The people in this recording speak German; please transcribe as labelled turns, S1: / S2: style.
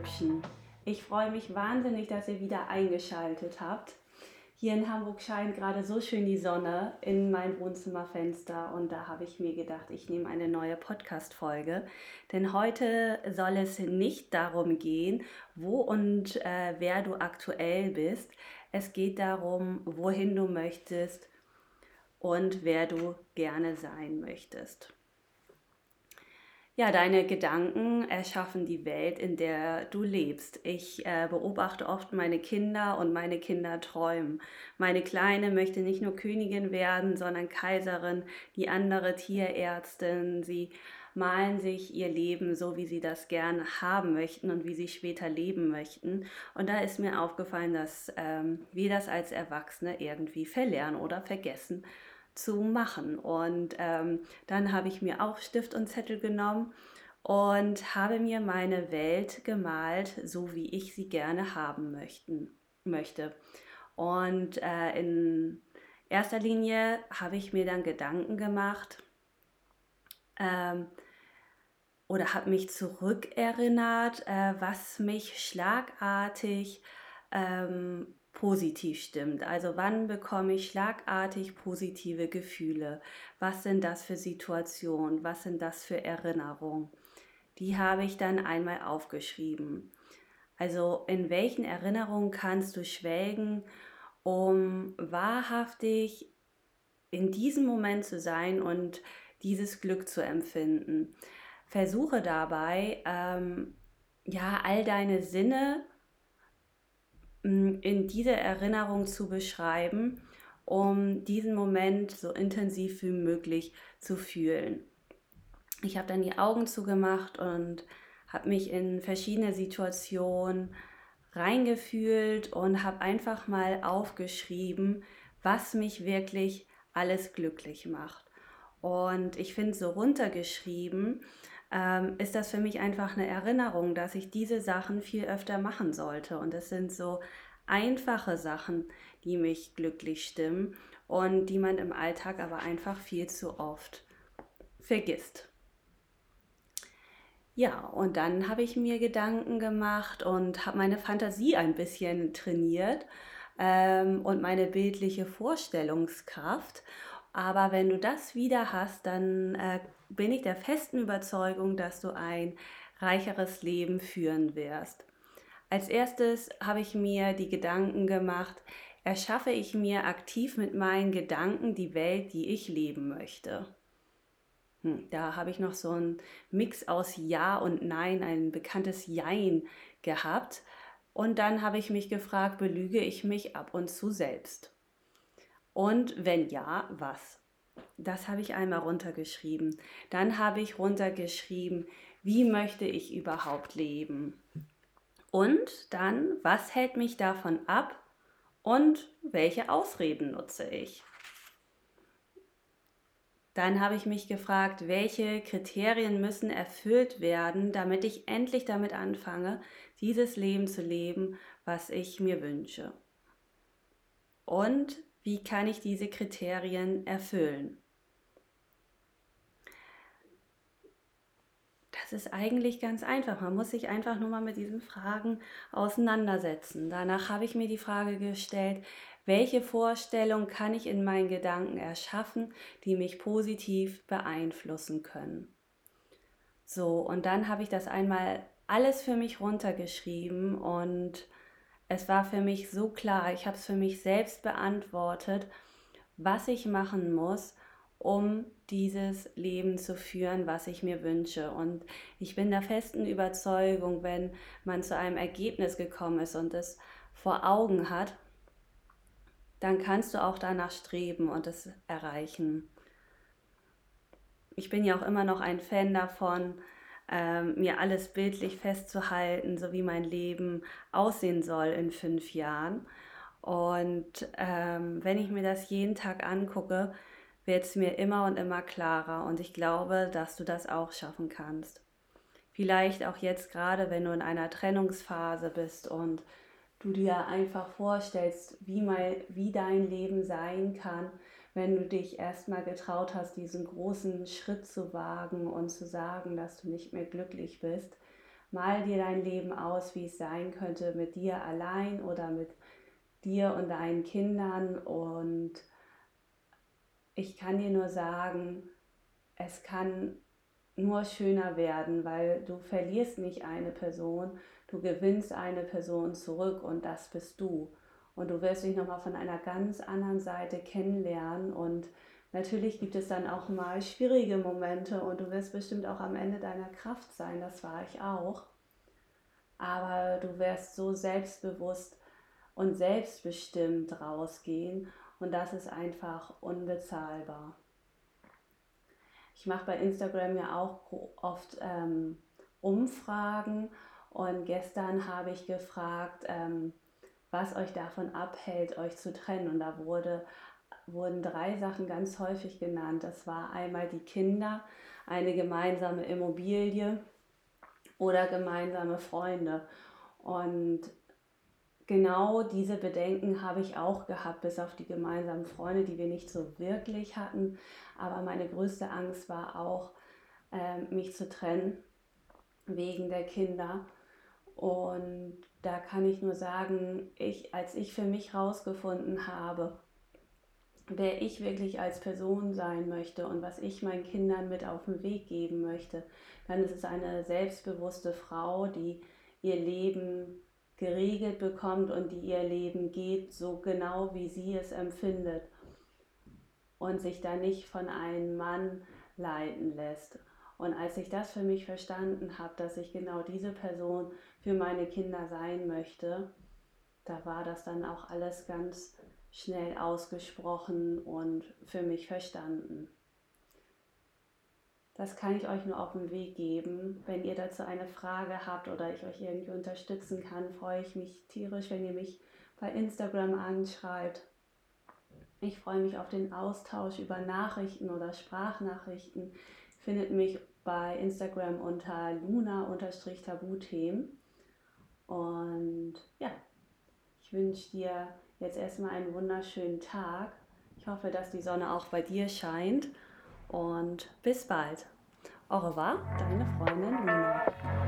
S1: Hübschen. Ich freue mich wahnsinnig, dass ihr wieder eingeschaltet habt. Hier in Hamburg scheint gerade so schön die Sonne in mein Wohnzimmerfenster und da habe ich mir gedacht, ich nehme eine neue Podcast-Folge. Denn heute soll es nicht darum gehen, wo und äh, wer du aktuell bist. Es geht darum, wohin du möchtest und wer du gerne sein möchtest. Ja, deine Gedanken erschaffen die Welt, in der du lebst. Ich äh, beobachte oft meine Kinder und meine Kinder träumen. Meine Kleine möchte nicht nur Königin werden, sondern Kaiserin, die andere Tierärztin. Sie malen sich ihr Leben so, wie sie das gerne haben möchten und wie sie später leben möchten. Und da ist mir aufgefallen, dass ähm, wir das als Erwachsene irgendwie verlernen oder vergessen zu machen. Und ähm, dann habe ich mir auch Stift und Zettel genommen und habe mir meine Welt gemalt, so wie ich sie gerne haben möchten, möchte. Und äh, in erster Linie habe ich mir dann Gedanken gemacht ähm, oder habe mich zurückerinnert, äh, was mich schlagartig ähm, positiv stimmt. Also wann bekomme ich schlagartig positive Gefühle? Was sind das für Situationen? Was sind das für Erinnerungen? Die habe ich dann einmal aufgeschrieben. Also in welchen Erinnerungen kannst du schwelgen, um wahrhaftig in diesem Moment zu sein und dieses Glück zu empfinden. Versuche dabei, ähm, ja, all deine Sinne in diese Erinnerung zu beschreiben, um diesen Moment so intensiv wie möglich zu fühlen. Ich habe dann die Augen zugemacht und habe mich in verschiedene Situationen reingefühlt und habe einfach mal aufgeschrieben, was mich wirklich alles glücklich macht. Und ich finde so runtergeschrieben, ähm, ist das für mich einfach eine Erinnerung, dass ich diese Sachen viel öfter machen sollte. Und es sind so einfache Sachen, die mich glücklich stimmen und die man im Alltag aber einfach viel zu oft vergisst. Ja, und dann habe ich mir Gedanken gemacht und habe meine Fantasie ein bisschen trainiert ähm, und meine bildliche Vorstellungskraft. Aber wenn du das wieder hast, dann äh, bin ich der festen Überzeugung, dass du ein reicheres Leben führen wirst. Als erstes habe ich mir die Gedanken gemacht, erschaffe ich mir aktiv mit meinen Gedanken die Welt, die ich leben möchte. Hm, da habe ich noch so einen Mix aus Ja und Nein, ein bekanntes Jein gehabt. Und dann habe ich mich gefragt, belüge ich mich ab und zu selbst? Und wenn ja, was? Das habe ich einmal runtergeschrieben. Dann habe ich runtergeschrieben, wie möchte ich überhaupt leben? Und dann, was hält mich davon ab und welche Ausreden nutze ich? Dann habe ich mich gefragt, welche Kriterien müssen erfüllt werden, damit ich endlich damit anfange, dieses Leben zu leben, was ich mir wünsche. Und wie kann ich diese Kriterien erfüllen? Das ist eigentlich ganz einfach. Man muss sich einfach nur mal mit diesen Fragen auseinandersetzen. Danach habe ich mir die Frage gestellt, welche Vorstellung kann ich in meinen Gedanken erschaffen, die mich positiv beeinflussen können. So, und dann habe ich das einmal alles für mich runtergeschrieben und es war für mich so klar, ich habe es für mich selbst beantwortet, was ich machen muss, um dieses Leben zu führen, was ich mir wünsche. Und ich bin der festen Überzeugung, wenn man zu einem Ergebnis gekommen ist und es vor Augen hat, dann kannst du auch danach streben und es erreichen. Ich bin ja auch immer noch ein Fan davon, ähm, mir alles bildlich festzuhalten, so wie mein Leben aussehen soll in fünf Jahren. Und ähm, wenn ich mir das jeden Tag angucke, wird es mir immer und immer klarer und ich glaube, dass du das auch schaffen kannst. Vielleicht auch jetzt gerade, wenn du in einer Trennungsphase bist und du dir einfach vorstellst, wie, mal, wie dein Leben sein kann, wenn du dich erstmal getraut hast, diesen großen Schritt zu wagen und zu sagen, dass du nicht mehr glücklich bist, mal dir dein Leben aus, wie es sein könnte mit dir allein oder mit dir und deinen Kindern. Und ich kann dir nur sagen, es kann nur schöner werden, weil du verlierst nicht eine Person, du gewinnst eine Person zurück und das bist du. Und du wirst dich nochmal von einer ganz anderen Seite kennenlernen und natürlich gibt es dann auch mal schwierige Momente und du wirst bestimmt auch am Ende deiner Kraft sein, das war ich auch. Aber du wirst so selbstbewusst und selbstbestimmt rausgehen und das ist einfach unbezahlbar. Ich mache bei Instagram ja auch oft ähm, Umfragen und gestern habe ich gefragt, ähm, was euch davon abhält, euch zu trennen. Und da wurde, wurden drei Sachen ganz häufig genannt. Das war einmal die Kinder, eine gemeinsame Immobilie oder gemeinsame Freunde. Und genau diese Bedenken habe ich auch gehabt, bis auf die gemeinsamen Freunde, die wir nicht so wirklich hatten. Aber meine größte Angst war auch, äh, mich zu trennen wegen der Kinder. Und da kann ich nur sagen, ich, als ich für mich herausgefunden habe, wer ich wirklich als Person sein möchte und was ich meinen Kindern mit auf den Weg geben möchte, dann ist es eine selbstbewusste Frau, die ihr Leben geregelt bekommt und die ihr Leben geht, so genau wie sie es empfindet und sich da nicht von einem Mann leiten lässt. Und als ich das für mich verstanden habe, dass ich genau diese Person für meine Kinder sein möchte, da war das dann auch alles ganz schnell ausgesprochen und für mich verstanden. Das kann ich euch nur auf den Weg geben. Wenn ihr dazu eine Frage habt oder ich euch irgendwie unterstützen kann, freue ich mich tierisch, wenn ihr mich bei Instagram anschreibt. Ich freue mich auf den Austausch über Nachrichten oder Sprachnachrichten. Findet mich bei Instagram unter luna-tabuthemen. Und ja, ich wünsche dir jetzt erstmal einen wunderschönen Tag. Ich hoffe, dass die Sonne auch bei dir scheint und bis bald. Au revoir, deine Freundin Luna.